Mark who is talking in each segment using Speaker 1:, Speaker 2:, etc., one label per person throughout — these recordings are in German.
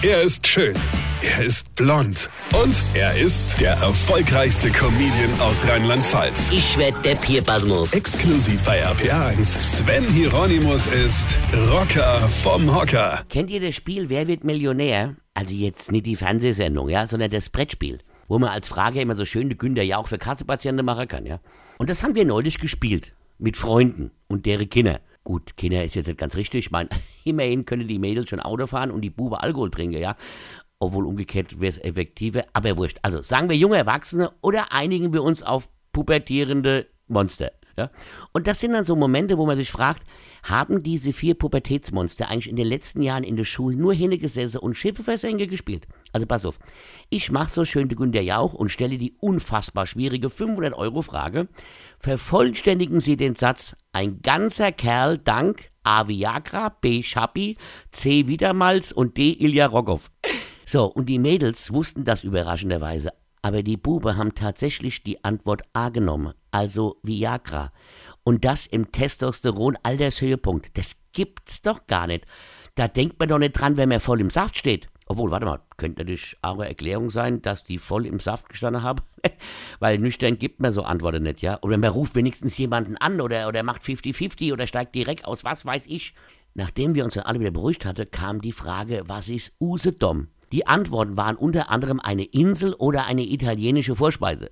Speaker 1: Er ist schön. Er ist blond. Und er ist der erfolgreichste Comedian aus Rheinland-Pfalz.
Speaker 2: Ich werd der Pierpasmus.
Speaker 1: Exklusiv bei RPA1. Sven Hieronymus ist Rocker vom Hocker.
Speaker 2: Kennt ihr das Spiel Wer wird Millionär? Also jetzt nicht die Fernsehsendung, ja, sondern das Brettspiel, wo man als Frage immer so schön die Günther ja auch für Kassepatienten machen kann, ja. Und das haben wir neulich gespielt. Mit Freunden und deren Kinder. Gut, Kinder ist jetzt nicht ganz richtig. Ich meine, immerhin können die Mädels schon Auto fahren und die Bube Alkohol trinken, ja. Obwohl umgekehrt wäre es effektiver, aber wurscht. Also sagen wir junge Erwachsene oder einigen wir uns auf pubertierende Monster. Ja? Und das sind dann so Momente, wo man sich fragt, haben diese vier Pubertätsmonster eigentlich in den letzten Jahren in der Schule nur hingesessen und Schiffe versenke gespielt? Also pass auf, ich mache so schön die Günter Jauch und stelle die unfassbar schwierige 500-Euro-Frage. Vervollständigen Sie den Satz, ein ganzer Kerl dank A. Viagra, B. Schappi, C. Wiedermalz und D. Ilja Rogoff. So, und die Mädels wussten das überraschenderweise. Aber die Bube haben tatsächlich die Antwort A genommen, also Viagra. Und das im Testosteron-Altershöhepunkt. Das gibt's doch gar nicht. Da denkt man doch nicht dran, wenn man voll im Saft steht. Obwohl, warte mal, könnte natürlich auch eine Erklärung sein, dass die voll im Saft gestanden haben? Weil nüchtern gibt man so Antworten nicht, ja? Oder man ruft wenigstens jemanden an oder, oder macht 50-50 oder steigt direkt aus, was weiß ich. Nachdem wir uns dann alle wieder beruhigt hatten, kam die Frage, was ist Usedom? Die Antworten waren unter anderem eine Insel oder eine italienische Vorspeise.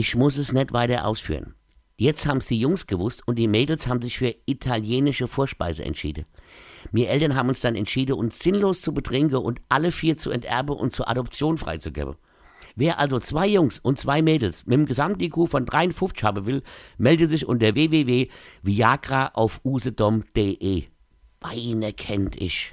Speaker 2: Ich muss es nicht weiter ausführen. Jetzt haben es die Jungs gewusst und die Mädels haben sich für italienische Vorspeise entschieden. Wir Eltern haben uns dann entschieden, uns sinnlos zu betrinken und alle vier zu enterben und zur Adoption freizugeben. Wer also zwei Jungs und zwei Mädels mit dem Gesamt-IQ von 53 haben will, melde sich unter www.viagra auf usedom.de. Weine kennt ich.